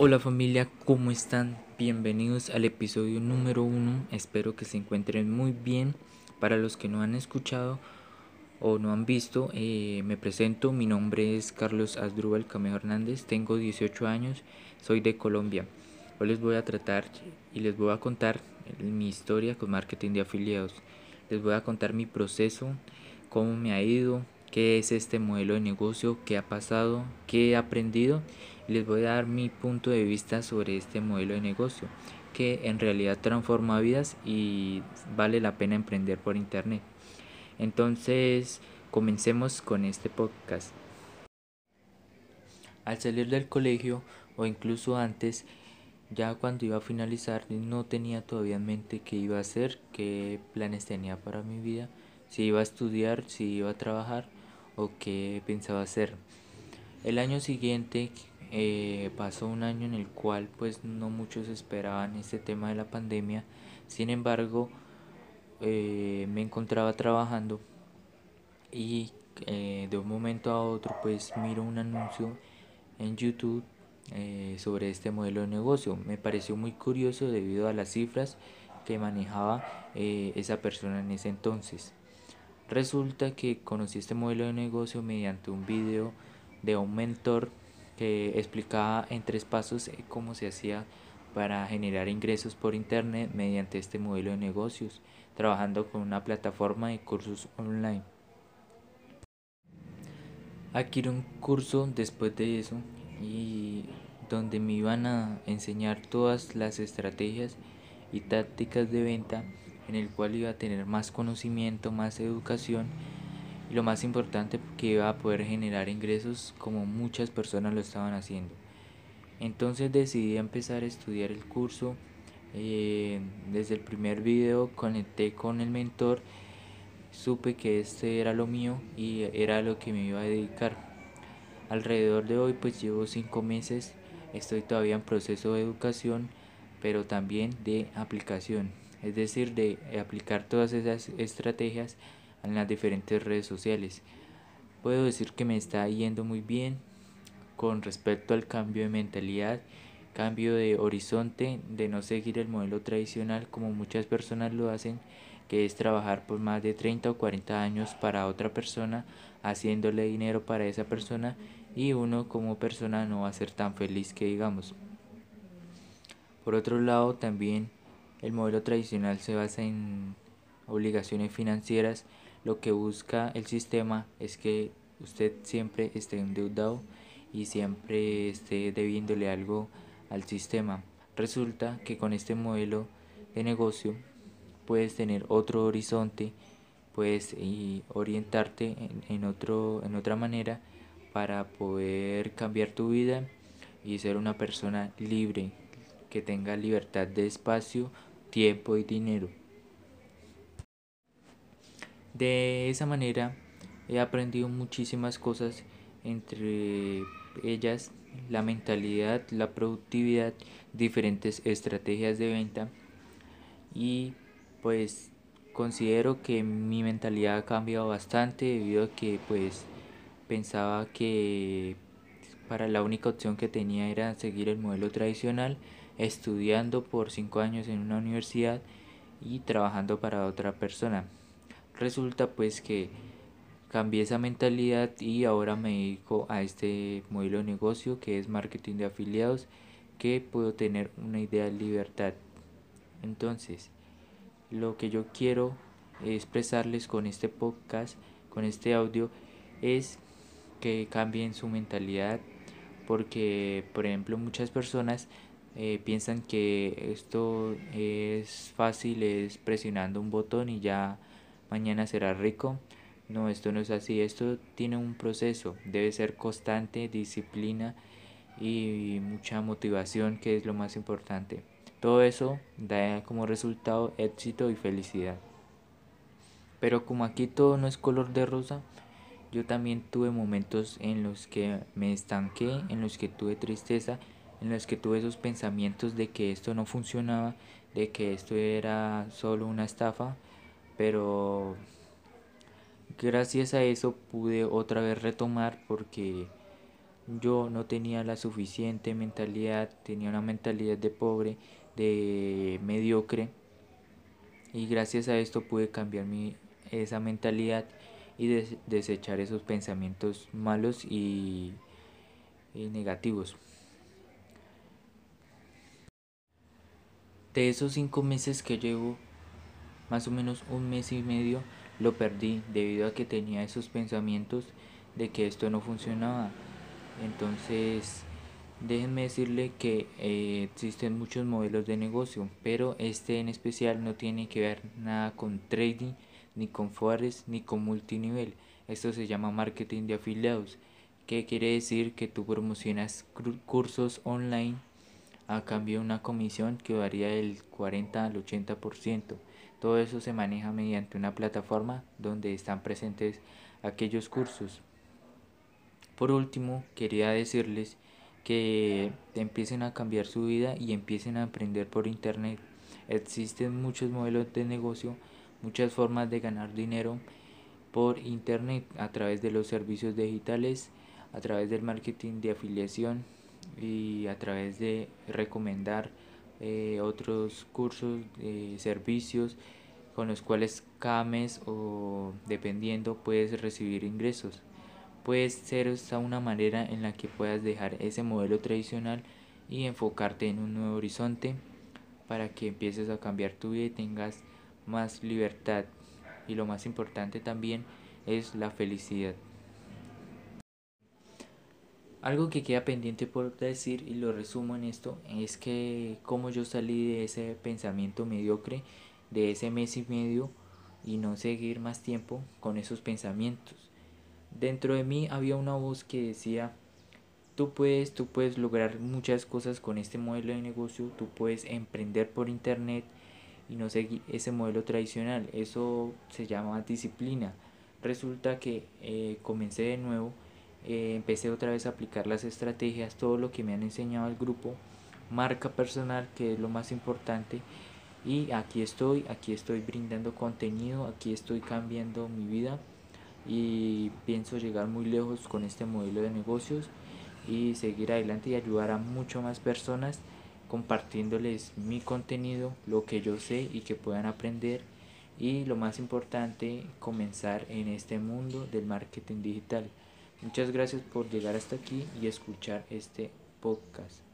Hola familia, ¿cómo están? Bienvenidos al episodio número uno. Espero que se encuentren muy bien. Para los que no han escuchado o no han visto, eh, me presento. Mi nombre es Carlos Asdrúbal Camejo Hernández. Tengo 18 años. Soy de Colombia. Hoy les voy a tratar y les voy a contar mi historia con marketing de afiliados. Les voy a contar mi proceso, cómo me ha ido, qué es este modelo de negocio, qué ha pasado, qué he aprendido les voy a dar mi punto de vista sobre este modelo de negocio que en realidad transforma vidas y vale la pena emprender por internet. Entonces, comencemos con este podcast. Al salir del colegio o incluso antes, ya cuando iba a finalizar, no tenía todavía en mente qué iba a hacer, qué planes tenía para mi vida, si iba a estudiar, si iba a trabajar o qué pensaba hacer. El año siguiente eh, pasó un año en el cual pues no muchos esperaban este tema de la pandemia. Sin embargo, eh, me encontraba trabajando y eh, de un momento a otro pues miro un anuncio en YouTube sobre este modelo de negocio. Me pareció muy curioso debido a las cifras que manejaba esa persona en ese entonces. Resulta que conocí este modelo de negocio mediante un video de un mentor que explicaba en tres pasos eh, cómo se hacía para generar ingresos por internet mediante este modelo de negocios, trabajando con una plataforma de cursos online. Adquirí un curso después de eso y donde me iban a enseñar todas las estrategias y tácticas de venta en el cual iba a tener más conocimiento, más educación y lo más importante que iba a poder generar ingresos como muchas personas lo estaban haciendo. Entonces decidí empezar a estudiar el curso. Eh, desde el primer video conecté con el mentor, supe que este era lo mío y era lo que me iba a dedicar. Alrededor de hoy pues llevo cinco meses, estoy todavía en proceso de educación, pero también de aplicación, es decir, de aplicar todas esas estrategias en las diferentes redes sociales. Puedo decir que me está yendo muy bien con respecto al cambio de mentalidad, cambio de horizonte, de no seguir el modelo tradicional como muchas personas lo hacen, que es trabajar por más de 30 o 40 años para otra persona, haciéndole dinero para esa persona y uno como persona no va a ser tan feliz que digamos. Por otro lado, también el modelo tradicional se basa en obligaciones financieras lo que busca el sistema es que usted siempre esté endeudado y siempre esté debiéndole algo al sistema. Resulta que con este modelo de negocio puedes tener otro horizonte, puedes orientarte en, otro, en otra manera para poder cambiar tu vida y ser una persona libre, que tenga libertad de espacio, tiempo y dinero. De esa manera he aprendido muchísimas cosas, entre ellas la mentalidad, la productividad, diferentes estrategias de venta y pues considero que mi mentalidad ha cambiado bastante debido a que pues pensaba que para la única opción que tenía era seguir el modelo tradicional, estudiando por cinco años en una universidad y trabajando para otra persona. Resulta pues que cambié esa mentalidad y ahora me dedico a este modelo de negocio que es marketing de afiliados que puedo tener una idea de libertad. Entonces, lo que yo quiero expresarles con este podcast, con este audio, es que cambien su mentalidad porque, por ejemplo, muchas personas eh, piensan que esto es fácil, es presionando un botón y ya mañana será rico. No, esto no es así, esto tiene un proceso, debe ser constante, disciplina y mucha motivación, que es lo más importante. Todo eso da como resultado éxito y felicidad. Pero como aquí todo no es color de rosa, yo también tuve momentos en los que me estanqué, en los que tuve tristeza, en los que tuve esos pensamientos de que esto no funcionaba, de que esto era solo una estafa pero gracias a eso pude otra vez retomar porque yo no tenía la suficiente mentalidad, tenía una mentalidad de pobre, de mediocre y gracias a esto pude cambiar mi, esa mentalidad y desechar esos pensamientos malos y, y negativos. De esos cinco meses que llevo, más o menos un mes y medio lo perdí debido a que tenía esos pensamientos de que esto no funcionaba. Entonces, déjenme decirle que eh, existen muchos modelos de negocio, pero este en especial no tiene que ver nada con trading, ni con forex, ni con multinivel. Esto se llama marketing de afiliados, que quiere decir que tú promocionas cursos online a cambio de una comisión que varía del 40 al 80%. Todo eso se maneja mediante una plataforma donde están presentes aquellos cursos. Por último, quería decirles que empiecen a cambiar su vida y empiecen a aprender por internet. Existen muchos modelos de negocio, muchas formas de ganar dinero por internet a través de los servicios digitales, a través del marketing de afiliación, y a través de recomendar eh, otros cursos, eh, servicios con los cuales cada mes o dependiendo puedes recibir ingresos. Puede ser esta una manera en la que puedas dejar ese modelo tradicional y enfocarte en un nuevo horizonte para que empieces a cambiar tu vida y tengas más libertad. Y lo más importante también es la felicidad. Algo que queda pendiente por decir y lo resumo en esto es que como yo salí de ese pensamiento mediocre, de ese mes y medio y no seguir más tiempo con esos pensamientos. Dentro de mí había una voz que decía, tú puedes, tú puedes lograr muchas cosas con este modelo de negocio, tú puedes emprender por internet y no seguir ese modelo tradicional. Eso se llama disciplina. Resulta que eh, comencé de nuevo eh, empecé otra vez a aplicar las estrategias, todo lo que me han enseñado el grupo, marca personal, que es lo más importante. Y aquí estoy, aquí estoy brindando contenido, aquí estoy cambiando mi vida y pienso llegar muy lejos con este modelo de negocios y seguir adelante y ayudar a mucho más personas compartiéndoles mi contenido, lo que yo sé y que puedan aprender y lo más importante, comenzar en este mundo del marketing digital. Muchas gracias por llegar hasta aquí y escuchar este podcast.